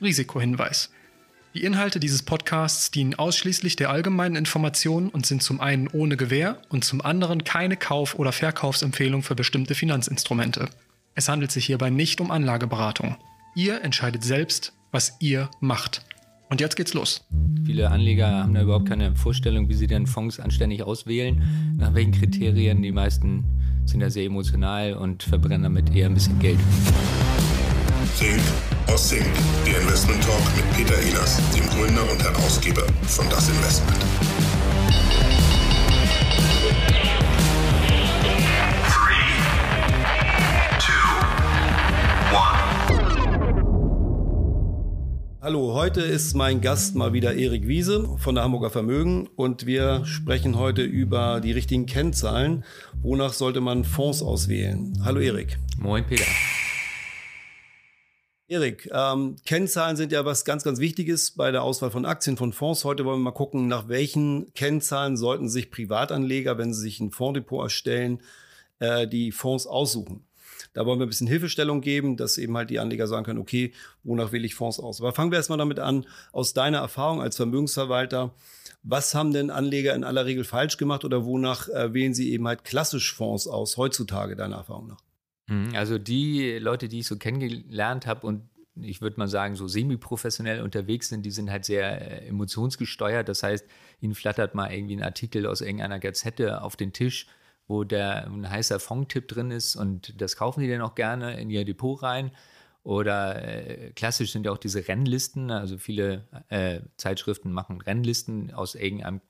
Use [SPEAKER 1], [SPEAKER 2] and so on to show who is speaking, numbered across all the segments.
[SPEAKER 1] Risikohinweis. Die Inhalte dieses Podcasts dienen ausschließlich der allgemeinen Information und sind zum einen ohne Gewähr und zum anderen keine Kauf- oder Verkaufsempfehlung für bestimmte Finanzinstrumente. Es handelt sich hierbei nicht um Anlageberatung. Ihr entscheidet selbst, was ihr macht. Und jetzt geht's los.
[SPEAKER 2] Viele Anleger haben da überhaupt keine Vorstellung, wie sie denn Fonds anständig auswählen, nach welchen Kriterien. Die meisten sind da sehr emotional und verbrennen damit eher ein bisschen Geld.
[SPEAKER 3] Think Sync, der Investment Talk mit Peter Ehlers, dem Gründer und Herausgeber von Das Investment.
[SPEAKER 4] Hallo, heute ist mein Gast mal wieder Erik Wiese von der Hamburger Vermögen und wir sprechen heute über die richtigen Kennzahlen. Wonach sollte man Fonds auswählen? Hallo Erik.
[SPEAKER 2] Moin Peter.
[SPEAKER 4] Erik, ähm, Kennzahlen sind ja was ganz, ganz Wichtiges bei der Auswahl von Aktien, von Fonds. Heute wollen wir mal gucken, nach welchen Kennzahlen sollten sich Privatanleger, wenn sie sich ein Fonddepot erstellen, äh, die Fonds aussuchen. Da wollen wir ein bisschen Hilfestellung geben, dass eben halt die Anleger sagen können, okay, wonach wähle ich Fonds aus? Aber fangen wir erstmal damit an, aus deiner Erfahrung als Vermögensverwalter, was haben denn Anleger in aller Regel falsch gemacht oder wonach äh, wählen sie eben halt klassisch Fonds aus, heutzutage, deiner Erfahrung nach?
[SPEAKER 2] Mhm, also die Leute, die ich so kennengelernt habe und ich würde mal sagen, so semi-professionell unterwegs sind, die sind halt sehr äh, emotionsgesteuert. Das heißt, ihnen flattert mal irgendwie ein Artikel aus irgendeiner Gazette auf den Tisch wo der ein heißer Fondtipp drin ist und das kaufen die dann auch gerne in ihr Depot rein. Oder äh, klassisch sind ja auch diese Rennlisten, also viele äh, Zeitschriften machen Rennlisten aus irgendeinem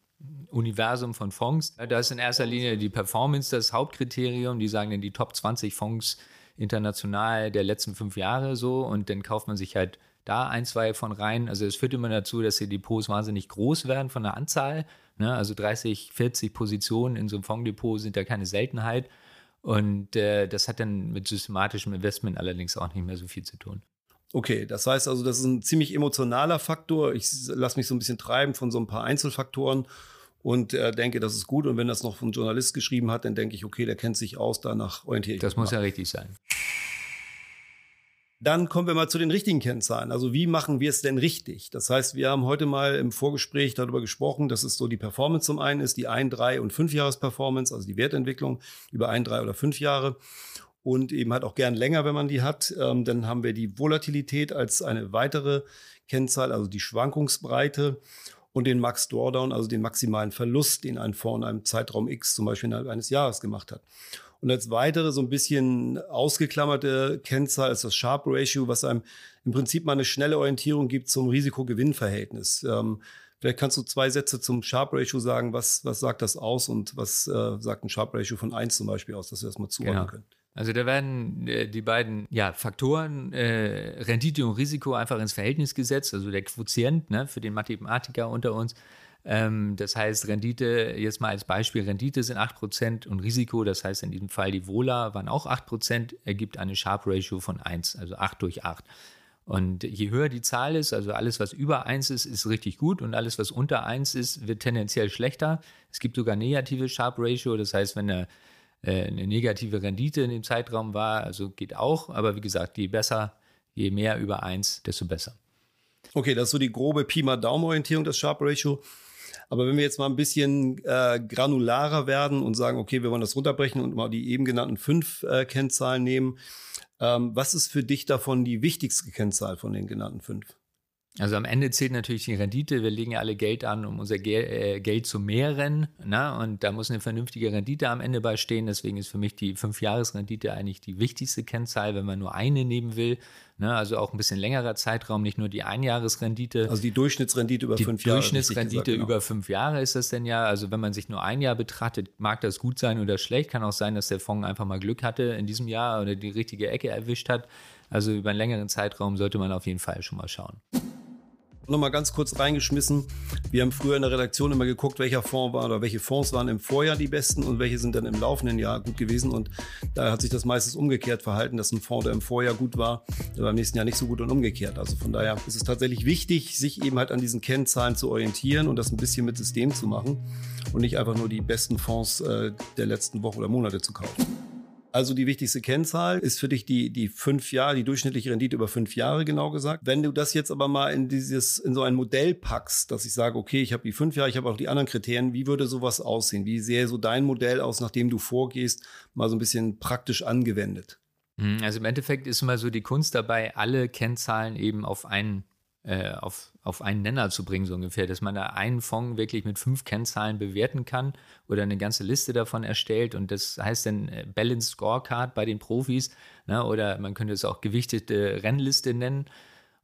[SPEAKER 2] Universum von Fonds. Da ist in erster Linie die Performance das Hauptkriterium. Die sagen dann die Top 20 Fonds international der letzten fünf Jahre so und dann kauft man sich halt da ein, zwei von rein. Also es führt immer dazu, dass die Depots wahnsinnig groß werden von der Anzahl Ne? Also 30, 40 Positionen in so einem Fonddepot sind ja keine Seltenheit. Und äh, das hat dann mit systematischem Investment allerdings auch nicht mehr so viel zu tun.
[SPEAKER 4] Okay, das heißt also, das ist ein ziemlich emotionaler Faktor. Ich lasse mich so ein bisschen treiben von so ein paar Einzelfaktoren und äh, denke, das ist gut. Und wenn das noch von Journalist geschrieben hat, dann denke ich, okay, der kennt sich aus, danach orientiere ich
[SPEAKER 2] mich. Das muss ja richtig sein.
[SPEAKER 4] Dann kommen wir mal zu den richtigen Kennzahlen. Also wie machen wir es denn richtig? Das heißt, wir haben heute mal im Vorgespräch darüber gesprochen, dass es so die Performance zum einen ist, die ein, drei und fünf Jahres Performance, also die Wertentwicklung über ein, drei oder fünf Jahre und eben halt auch gern länger, wenn man die hat. Ähm, dann haben wir die Volatilität als eine weitere Kennzahl, also die Schwankungsbreite und den Max Drawdown, also den maximalen Verlust, den ein Fonds in einem Zeitraum X zum Beispiel innerhalb eines Jahres gemacht hat. Und als weitere so ein bisschen ausgeklammerte Kennzahl ist das Sharp Ratio, was einem im Prinzip mal eine schnelle Orientierung gibt zum Risiko-Gewinn-Verhältnis. Ähm, vielleicht kannst du zwei Sätze zum Sharp Ratio sagen. Was, was sagt das aus und was äh, sagt ein Sharp Ratio von 1 zum Beispiel aus, dass wir das mal zuordnen genau. können?
[SPEAKER 2] Also da werden äh, die beiden ja, Faktoren äh, Rendite und Risiko einfach ins Verhältnis gesetzt, also der Quotient ne, für den Mathematiker unter uns ähm, das heißt, Rendite, jetzt mal als Beispiel, Rendite sind 8% und Risiko, das heißt in diesem Fall die Vola waren auch 8%, ergibt eine Sharp Ratio von 1, also 8 durch 8. Und je höher die Zahl ist, also alles, was über 1 ist, ist richtig gut und alles, was unter 1 ist, wird tendenziell schlechter. Es gibt sogar negative Sharp Ratio, das heißt, wenn eine, eine negative Rendite in dem Zeitraum war, also geht auch, aber wie gesagt, je besser, je mehr über 1, desto besser.
[SPEAKER 4] Okay, das ist so die grobe Pi mal Daumen-Orientierung, das Sharp Ratio. Aber wenn wir jetzt mal ein bisschen äh, granularer werden und sagen, okay, wir wollen das runterbrechen und mal die eben genannten fünf äh, Kennzahlen nehmen, ähm, was ist für dich davon die wichtigste Kennzahl von den genannten fünf?
[SPEAKER 2] Also am Ende zählt natürlich die Rendite. Wir legen ja alle Geld an, um unser Gel äh, Geld zu mehren. Na? Und da muss eine vernünftige Rendite am Ende beistehen. Deswegen ist für mich die Fünfjahresrendite eigentlich die wichtigste Kennzahl, wenn man nur eine nehmen will. Na? Also auch ein bisschen längerer Zeitraum, nicht nur die Einjahresrendite.
[SPEAKER 4] Also die Durchschnittsrendite über fünf
[SPEAKER 2] Jahre. Die Durchschnittsrendite gesagt, genau. über fünf Jahre ist das denn ja. Also wenn man sich nur ein Jahr betrachtet, mag das gut sein oder schlecht. Kann auch sein, dass der Fonds einfach mal Glück hatte in diesem Jahr oder die richtige Ecke erwischt hat. Also über einen längeren Zeitraum sollte man auf jeden Fall schon mal schauen
[SPEAKER 4] nochmal ganz kurz reingeschmissen. Wir haben früher in der Redaktion immer geguckt, welcher Fonds war oder welche Fonds waren im Vorjahr die besten und welche sind dann im laufenden Jahr gut gewesen. Und da hat sich das meistens umgekehrt verhalten, dass ein Fonds, der im Vorjahr gut war, der beim nächsten Jahr nicht so gut und umgekehrt. Also von daher ist es tatsächlich wichtig, sich eben halt an diesen Kennzahlen zu orientieren und das ein bisschen mit System zu machen und nicht einfach nur die besten Fonds äh, der letzten Woche oder Monate zu kaufen. Also die wichtigste Kennzahl ist für dich die, die fünf Jahre, die durchschnittliche Rendite über fünf Jahre genau gesagt. Wenn du das jetzt aber mal in dieses, in so ein Modell packst, dass ich sage, okay, ich habe die fünf Jahre, ich habe auch die anderen Kriterien, wie würde sowas aussehen? Wie sähe so dein Modell aus, nachdem du vorgehst, mal so ein bisschen praktisch angewendet?
[SPEAKER 2] Mhm, also im Endeffekt ist immer so die Kunst dabei, alle Kennzahlen eben auf einen äh, auf, auf einen Nenner zu bringen, so ungefähr, dass man da einen Fonds wirklich mit fünf Kennzahlen bewerten kann oder eine ganze Liste davon erstellt und das heißt dann äh, Balanced Scorecard bei den Profis ne, oder man könnte es auch gewichtete Rennliste nennen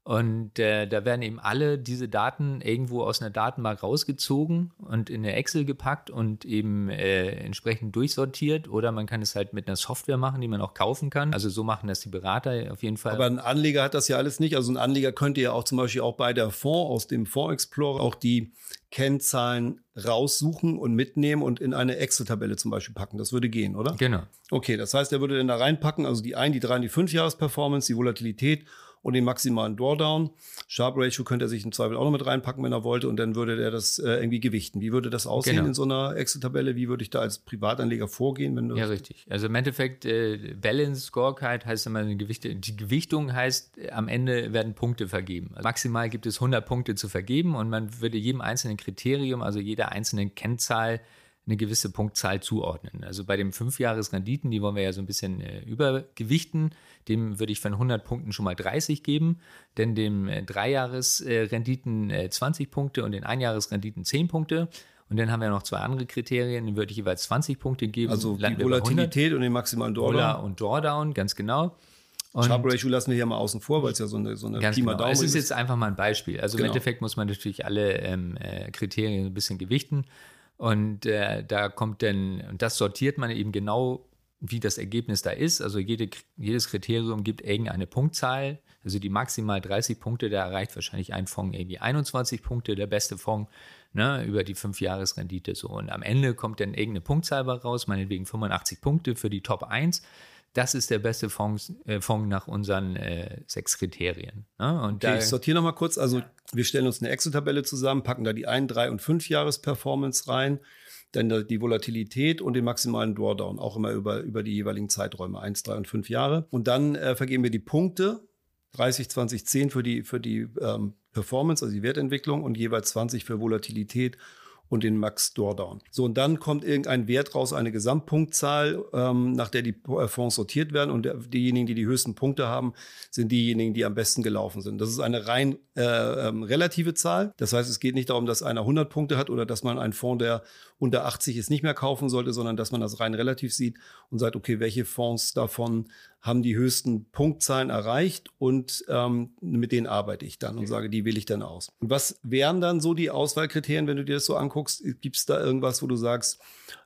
[SPEAKER 2] und äh, da werden eben alle diese Daten irgendwo aus einer Datenbank rausgezogen und in eine Excel gepackt und eben äh, entsprechend durchsortiert. Oder man kann es halt mit einer Software machen, die man auch kaufen kann. Also so machen das die Berater auf jeden Fall.
[SPEAKER 4] Aber ein Anleger hat das ja alles nicht. Also ein Anleger könnte ja auch zum Beispiel auch bei der Fonds aus dem Fonds Explorer auch die Kennzahlen raussuchen und mitnehmen und in eine Excel-Tabelle zum Beispiel packen. Das würde gehen, oder?
[SPEAKER 2] Genau.
[SPEAKER 4] Okay, das heißt, er würde dann da reinpacken, also die ein, die drei, die fünf Jahres-Performance, die Volatilität und den maximalen Drawdown. Sharp Ratio könnte er sich im Zweifel auch noch mit reinpacken, wenn er wollte, und dann würde er das äh, irgendwie gewichten. Wie würde das aussehen genau. in so einer Excel-Tabelle? Wie würde ich da als Privatanleger vorgehen? Wenn du
[SPEAKER 2] ja, richtig. Also im Endeffekt, äh, Balance Scorecard heißt immer eine Gewichte. Die Gewichtung heißt, äh, am Ende werden Punkte vergeben. Also maximal gibt es 100 Punkte zu vergeben und man würde jedem einzelnen Kriterium, also jeder einzelnen Kennzahl, eine gewisse Punktzahl zuordnen. Also bei den Fünfjahresrenditen, die wollen wir ja so ein bisschen äh, übergewichten, dem würde ich von 100 Punkten schon mal 30 geben, denn dem äh, Dreijahresrenditen äh, 20 Punkte und den Einjahresrenditen 10 Punkte. Und dann haben wir noch zwei andere Kriterien, denen würde ich jeweils 20 Punkte geben.
[SPEAKER 4] Also die Volatilität und den maximalen Drawdown. Vola
[SPEAKER 2] und Drawdown, ganz genau.
[SPEAKER 4] Und Sharp Ratio lassen wir hier mal außen vor, weil es ja so eine, so eine
[SPEAKER 2] ganz genau. Daumen ist. Es ist jetzt einfach mal ein Beispiel. Also genau. im Endeffekt muss man natürlich alle ähm, äh, Kriterien ein bisschen gewichten. Und äh, da kommt dann, und das sortiert man eben genau, wie das Ergebnis da ist. Also jede, jedes Kriterium gibt irgendeine Punktzahl. Also die maximal 30 Punkte, da erreicht wahrscheinlich ein Fonds irgendwie 21 Punkte, der beste Fonds ne, über die 5-Jahres-Rendite. So. Und am Ende kommt dann irgendeine Punktzahl raus, meinetwegen 85 Punkte für die Top 1 das ist der beste Fonds, äh, Fonds nach unseren äh, sechs Kriterien.
[SPEAKER 4] Ne? Und okay, da, ich sortiere nochmal kurz. Also wir stellen uns eine Excel-Tabelle zusammen, packen da die ein, drei und fünf Jahres-Performance rein, dann die Volatilität und den maximalen Drawdown, auch immer über, über die jeweiligen Zeiträume, eins, drei und fünf Jahre. Und dann äh, vergeben wir die Punkte, 30, 20, 10 für die, für die ähm, Performance, also die Wertentwicklung und jeweils 20 für Volatilität und den Max Drawdown. So, und dann kommt irgendein Wert raus, eine Gesamtpunktzahl, ähm, nach der die äh, Fonds sortiert werden. Und diejenigen, die die höchsten Punkte haben, sind diejenigen, die am besten gelaufen sind. Das ist eine rein äh, ähm, relative Zahl. Das heißt, es geht nicht darum, dass einer 100 Punkte hat oder dass man einen Fonds, der unter 80 ist, nicht mehr kaufen sollte, sondern dass man das rein relativ sieht und sagt, okay, welche Fonds davon haben die höchsten Punktzahlen erreicht und ähm, mit denen arbeite ich dann und sage, die wähle ich dann aus. Und was wären dann so die Auswahlkriterien, wenn du dir das so anguckst? Gibt es da irgendwas, wo du sagst,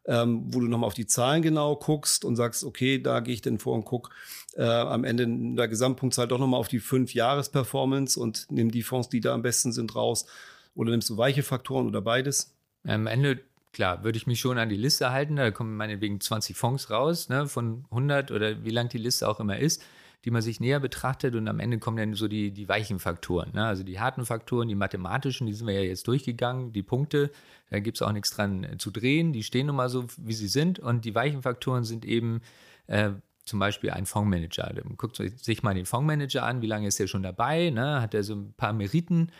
[SPEAKER 4] ähm, wo du nochmal auf die Zahlen genau guckst und sagst, okay, da gehe ich dann vor und guck äh, am Ende in der Gesamtpunktzahl doch nochmal auf die fünf Jahres-Performance und nimm die Fonds, die da am besten sind, raus? Oder nimmst du weiche Faktoren oder beides?
[SPEAKER 2] Am Ende klar, würde ich mich schon an die Liste halten. Da kommen meinetwegen 20 Fonds raus, ne, von 100 oder wie lang die Liste auch immer ist, die man sich näher betrachtet. Und am Ende kommen dann so die, die weichen Faktoren. Ne? Also die harten Faktoren, die mathematischen, die sind wir ja jetzt durchgegangen. Die Punkte, da gibt es auch nichts dran äh, zu drehen. Die stehen nun mal so, wie sie sind. Und die weichen Faktoren sind eben äh, zum Beispiel ein Fondsmanager. Guckt sich mal den Fondsmanager an, wie lange ist der schon dabei? Ne? Hat er so ein paar Meriten?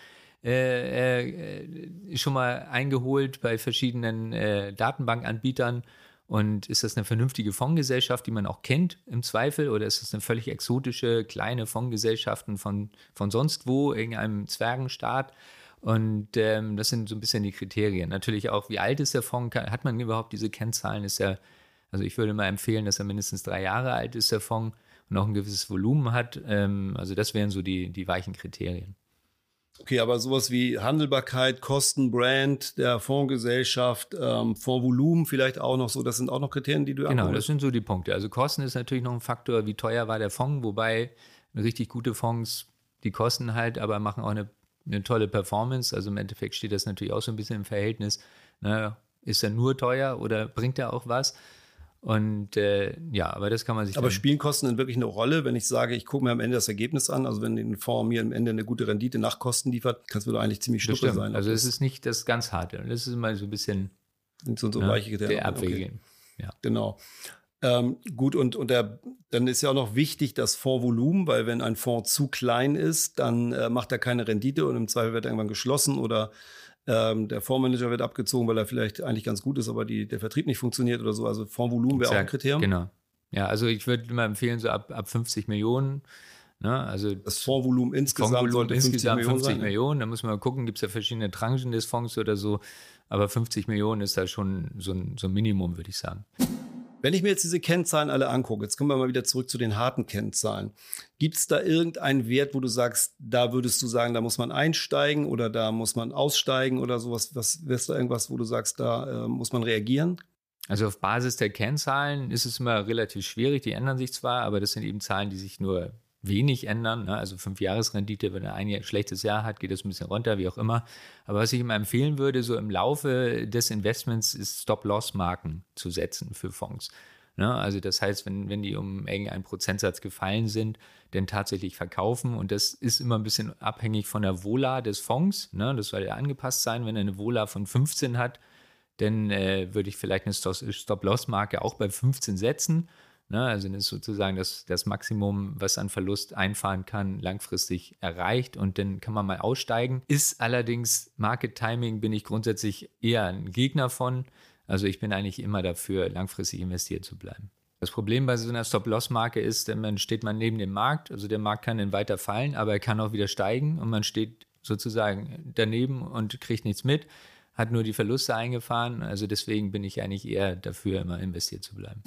[SPEAKER 2] Äh, äh, schon mal eingeholt bei verschiedenen äh, Datenbankanbietern. Und ist das eine vernünftige Fondsgesellschaft, die man auch kennt im Zweifel, oder ist das eine völlig exotische kleine Fondsgesellschaften von, von sonst wo, irgendeinem Zwergenstaat? Und ähm, das sind so ein bisschen die Kriterien. Natürlich auch, wie alt ist der Fonds? Hat man überhaupt diese Kennzahlen? Ist er, also ich würde mal empfehlen, dass er mindestens drei Jahre alt ist, der Fonds, und auch ein gewisses Volumen hat. Ähm, also das wären so die, die weichen Kriterien.
[SPEAKER 4] Okay, aber sowas wie Handelbarkeit, Kosten, Brand der Fondsgesellschaft, ähm, Fondsvolumen vielleicht auch noch so, das sind auch noch Kriterien, die du
[SPEAKER 2] Genau, abholst. das sind so die Punkte. Also Kosten ist natürlich noch ein Faktor, wie teuer war der Fonds, wobei richtig gute Fonds, die kosten halt, aber machen auch eine, eine tolle Performance. Also im Endeffekt steht das natürlich auch so ein bisschen im Verhältnis. Ne? Ist er nur teuer oder bringt er auch was? Und äh, ja, aber das kann man sich.
[SPEAKER 4] Aber spielen Kosten denn wirklich eine Rolle, wenn ich sage, ich gucke mir am Ende das Ergebnis an? Also wenn den Fonds mir am Ende eine gute Rendite nach Kosten liefert, kann es doch eigentlich ziemlich schnuppe sein.
[SPEAKER 2] Also es ist nicht das ganz harte. Das ist immer so ein bisschen
[SPEAKER 4] sind so, so ne, weiche
[SPEAKER 2] der Abwägen.
[SPEAKER 4] Okay. Ja. Genau. Ähm, gut, und, und der, dann ist ja auch noch wichtig das Fondsvolumen, weil wenn ein Fonds zu klein ist, dann äh, macht er keine Rendite und im Zweifel wird er irgendwann geschlossen oder ähm, der Fondsmanager wird abgezogen, weil er vielleicht eigentlich ganz gut ist, aber die, der Vertrieb nicht funktioniert oder so. Also Fondsvolumen wäre auch ein Kriterium.
[SPEAKER 2] Genau. Ja, also ich würde immer empfehlen, so ab, ab 50 Millionen. Ne? Also
[SPEAKER 4] das Fondsvolumen insgesamt
[SPEAKER 2] Fondsvolumen
[SPEAKER 4] sollte 50
[SPEAKER 2] insgesamt
[SPEAKER 4] Millionen
[SPEAKER 2] 50
[SPEAKER 4] sein.
[SPEAKER 2] Millionen. Da muss man mal gucken, gibt es ja verschiedene Tranchen des Fonds oder so. Aber 50 Millionen ist da schon so ein, so ein Minimum, würde ich sagen.
[SPEAKER 4] Wenn ich mir jetzt diese Kennzahlen alle angucke, jetzt kommen wir mal wieder zurück zu den harten Kennzahlen. Gibt es da irgendeinen Wert, wo du sagst, da würdest du sagen, da muss man einsteigen oder da muss man aussteigen oder sowas? Was wäre da irgendwas, wo du sagst, da äh, muss man reagieren?
[SPEAKER 2] Also auf Basis der Kennzahlen ist es immer relativ schwierig. Die ändern sich zwar, aber das sind eben Zahlen, die sich nur wenig ändern. Ne? Also fünf Jahresrendite, wenn er ein schlechtes Jahr hat, geht das ein bisschen runter, wie auch immer. Aber was ich immer empfehlen würde, so im Laufe des Investments ist Stop-Loss-Marken zu setzen für Fonds. Ne? Also das heißt, wenn, wenn die um irgendeinen Prozentsatz gefallen sind, dann tatsächlich verkaufen. Und das ist immer ein bisschen abhängig von der Vola des Fonds. Ne? Das soll ja angepasst sein. Wenn er eine Vola von 15 hat, dann äh, würde ich vielleicht eine Stop-Loss-Marke auch bei 15 setzen. Ne? Also das ist sozusagen das, das Maximum, was an Verlust einfahren kann, langfristig erreicht und dann kann man mal aussteigen. Ist allerdings Market Timing, bin ich grundsätzlich eher ein Gegner von. Also ich bin eigentlich immer dafür, langfristig investiert zu bleiben. Das Problem bei so einer Stop-Loss-Marke ist, dann steht man neben dem Markt, also der Markt kann dann weiter fallen, aber er kann auch wieder steigen und man steht sozusagen daneben und kriegt nichts mit hat nur die Verluste eingefahren. Also deswegen bin ich eigentlich eher dafür, immer investiert zu bleiben.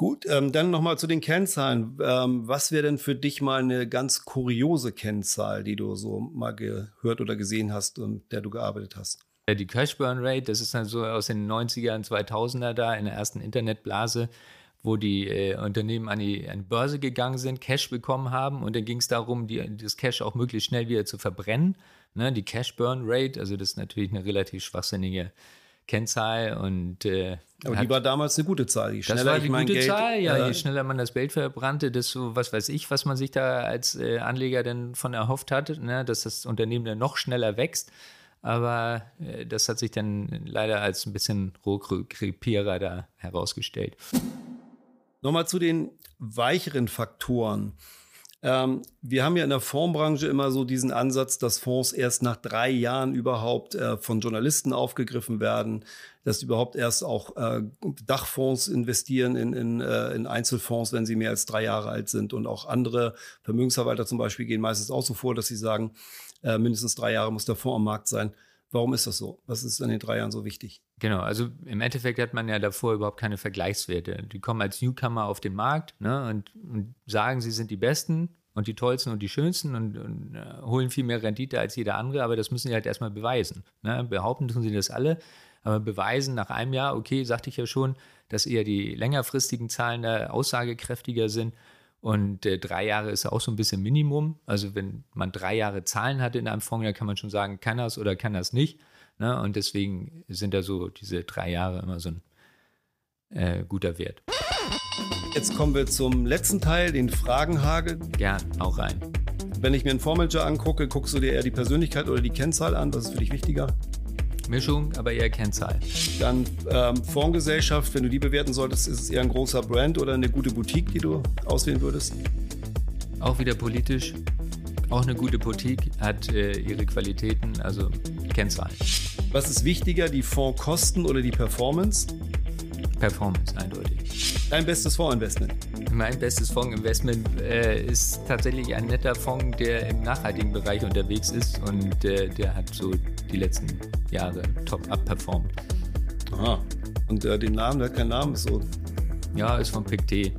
[SPEAKER 4] Gut, ähm, dann nochmal zu den Kennzahlen. Ähm, was wäre denn für dich mal eine ganz kuriose Kennzahl, die du so mal gehört oder gesehen hast und der du gearbeitet hast?
[SPEAKER 2] Die Cash Burn Rate, das ist dann so aus den 90er und 2000er da in der ersten Internetblase, wo die äh, Unternehmen an die, an die Börse gegangen sind, Cash bekommen haben und dann ging es darum, die, das Cash auch möglichst schnell wieder zu verbrennen. Ne, die Cash Burn Rate, also das ist natürlich eine relativ schwachsinnige Kennzahl und äh,
[SPEAKER 4] aber die war damals eine gute Zahl. Je schneller
[SPEAKER 2] das war die
[SPEAKER 4] ich mein
[SPEAKER 2] gute
[SPEAKER 4] Geld,
[SPEAKER 2] Zahl, ja.
[SPEAKER 4] äh,
[SPEAKER 2] je schneller man das Geld verbrannte, desto was weiß ich, was man sich da als äh, Anleger denn von erhofft hat, ne, dass das Unternehmen dann noch schneller wächst. Aber äh, das hat sich dann leider als ein bisschen Rohkrepierer da herausgestellt.
[SPEAKER 4] Nochmal zu den weicheren Faktoren. Ähm, wir haben ja in der Fondsbranche immer so diesen Ansatz, dass Fonds erst nach drei Jahren überhaupt äh, von Journalisten aufgegriffen werden, dass überhaupt erst auch äh, Dachfonds investieren in, in, äh, in Einzelfonds, wenn sie mehr als drei Jahre alt sind. Und auch andere Vermögensverwalter zum Beispiel gehen meistens auch so vor, dass sie sagen, äh, mindestens drei Jahre muss der Fonds am Markt sein. Warum ist das so? Was ist in den drei Jahren so wichtig?
[SPEAKER 2] Genau, also im Endeffekt hat man ja davor überhaupt keine Vergleichswerte. Die kommen als Newcomer auf den Markt ne, und, und sagen, sie sind die Besten und die tollsten und die schönsten und, und äh, holen viel mehr Rendite als jeder andere, aber das müssen sie halt erstmal beweisen. Ne? Behaupten tun sie das alle, aber beweisen nach einem Jahr, okay, sagte ich ja schon, dass eher die längerfristigen Zahlen da aussagekräftiger sind. Und äh, drei Jahre ist auch so ein bisschen Minimum. Also wenn man drei Jahre Zahlen hat in einem Fonds, dann kann man schon sagen, kann das oder kann das nicht. Ne? Und deswegen sind da so diese drei Jahre immer so ein äh, guter Wert.
[SPEAKER 4] Jetzt kommen wir zum letzten Teil, den Fragenhagel.
[SPEAKER 2] Gern, auch rein.
[SPEAKER 4] Wenn ich mir einen Fondsmanager angucke, guckst du dir eher die Persönlichkeit oder die Kennzahl an? Was ist für dich wichtiger?
[SPEAKER 2] Mischung, aber eher Kennzahl.
[SPEAKER 4] Dann ähm, Fondsgesellschaft, wenn du die bewerten solltest, ist es eher ein großer Brand oder eine gute Boutique, die du auswählen würdest?
[SPEAKER 2] Auch wieder politisch. Auch eine gute Boutique hat äh, ihre Qualitäten, also Kennzahlen.
[SPEAKER 4] Was ist wichtiger, die Fondskosten oder die Performance?
[SPEAKER 2] Performance, eindeutig.
[SPEAKER 4] Dein bestes Fondsinvestment?
[SPEAKER 2] Mein bestes Fondsinvestment äh, ist tatsächlich ein netter Fonds, der im nachhaltigen Bereich unterwegs ist und äh, der hat so die letzten Jahre top abperformt.
[SPEAKER 4] Aha. Und äh, den Namen, der hat keinen Namen, ist so.
[SPEAKER 2] Ja, ist von PICT.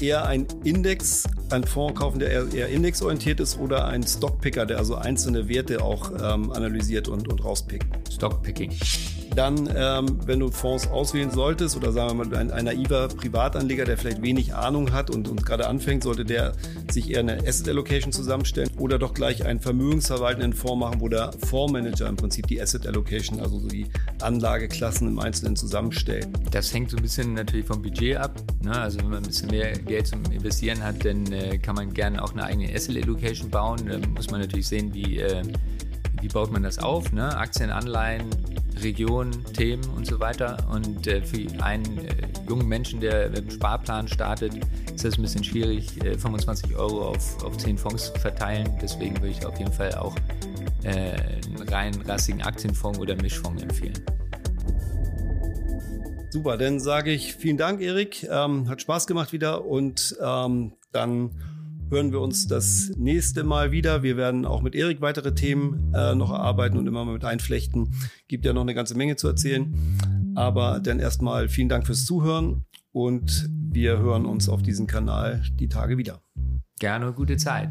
[SPEAKER 4] Eher ein Index, ein Fonds kaufen, der eher, eher indexorientiert ist oder ein Stockpicker, der also einzelne Werte auch ähm, analysiert und, und rauspickt?
[SPEAKER 2] Stockpicking.
[SPEAKER 4] Dann, ähm, wenn du Fonds auswählen solltest oder sagen wir mal ein, ein naiver Privatanleger, der vielleicht wenig Ahnung hat und, und gerade anfängt, sollte der sich eher eine Asset Allocation zusammenstellen oder doch gleich einen vermögensverwaltenden Fonds machen, wo der Fondsmanager im Prinzip die Asset Allocation, also so die Anlageklassen im Einzelnen zusammenstellt.
[SPEAKER 2] Das hängt so ein bisschen natürlich vom Budget ab. Ne? Also wenn man ein bisschen mehr Geld zum Investieren hat, dann äh, kann man gerne auch eine eigene Asset Allocation bauen. Da muss man natürlich sehen, wie äh, wie baut man das auf? Ne? Aktien, Anleihen, Region, Themen und so weiter. Und äh, für einen äh, jungen Menschen, der mit dem Sparplan startet, ist das ein bisschen schwierig, äh, 25 Euro auf, auf 10 Fonds zu verteilen. Deswegen würde ich auf jeden Fall auch äh, einen rein rassigen Aktienfonds oder Mischfonds empfehlen.
[SPEAKER 4] Super, dann sage ich vielen Dank, Erik. Ähm, hat Spaß gemacht wieder und ähm, dann hören wir uns das nächste Mal wieder. Wir werden auch mit Erik weitere Themen äh, noch erarbeiten und immer mal mit einflechten. Gibt ja noch eine ganze Menge zu erzählen. Aber dann erstmal vielen Dank fürs Zuhören und wir hören uns auf diesem Kanal die Tage wieder.
[SPEAKER 2] Gerne, gute Zeit.